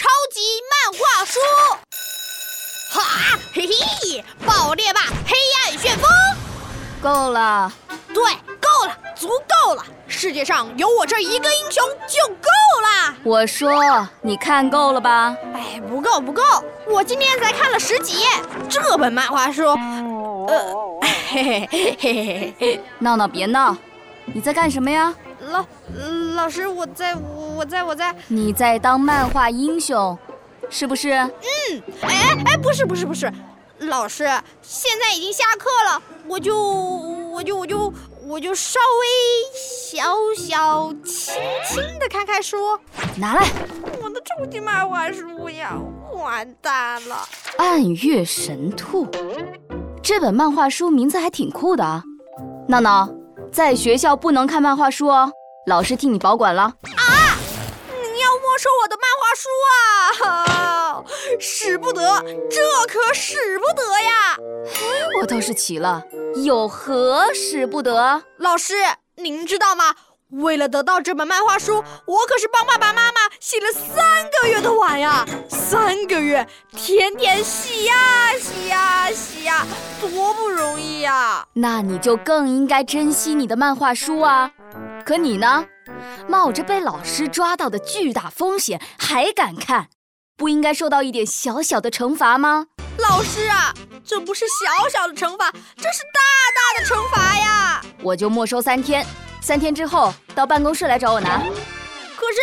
超级漫画书。哈，嘿嘿，爆裂吧，黑暗旋风！够了，对，够了，足够了。世界上有我这一个英雄就够了。我说，你看够了吧？哎，不够，不够。我今天才看了十几页，这本漫画书，呃，嘿嘿嘿嘿嘿嘿。闹闹，别闹，你在干什么呀？老老师，我在我在我在，你在当漫画英雄，是不是？嗯，哎哎，不是不是不是，老师，现在已经下课了，我就我就我就我就稍微小小轻轻的看看书。拿来，我的超级漫画书呀，完蛋了！《暗月神兔》这本漫画书名字还挺酷的啊。闹闹，在学校不能看漫画书哦，老师替你保管了。啊你要没收我的漫画书啊！使不得，这可使不得呀！我倒是奇了，有何使不得？老师，您知道吗？为了得到这本漫画书，我可是帮爸爸妈妈洗了三个月的碗呀！三个月，天天洗呀洗呀洗呀，多不容易呀！那你就更应该珍惜你的漫画书啊！可你呢，冒着被老师抓到的巨大风险还敢看，不应该受到一点小小的惩罚吗？老师啊，这不是小小的惩罚，这是大大的惩罚呀！我就没收三天，三天之后到办公室来找我拿。可是，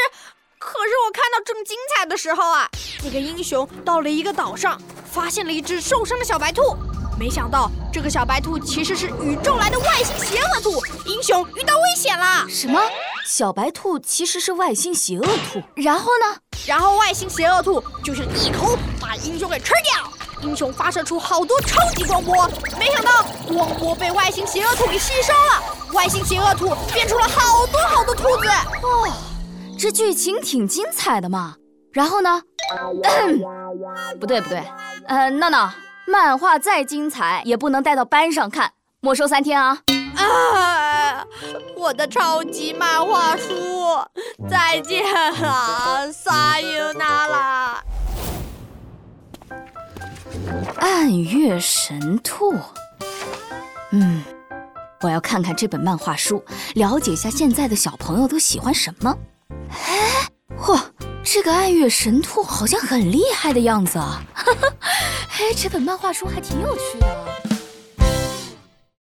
可是我看到正精彩的时候啊，那个英雄到了一个岛上，发现了一只受伤的小白兔。没想到这个小白兔其实是宇宙来的外星邪恶兔，英雄遇到危险了。什么？小白兔其实是外星邪恶兔？然后呢？然后外星邪恶兔就想一口把英雄给吃掉。英雄发射出好多超级光波，没想到光波被外星邪恶兔给吸收了，外星邪恶兔变出了好多好多兔子。哦，这剧情挺精彩的嘛。然后呢？不对不对，呃，闹闹，漫画再精彩也不能带到班上看，没收三天啊！啊，我的超级漫画书，再见了，撒尤那拉。暗月神兔，嗯，我要看看这本漫画书，了解一下现在的小朋友都喜欢什么。哎，嚯，这个暗月神兔好像很厉害的样子啊！哈哈，哎，这本漫画书还挺有趣的。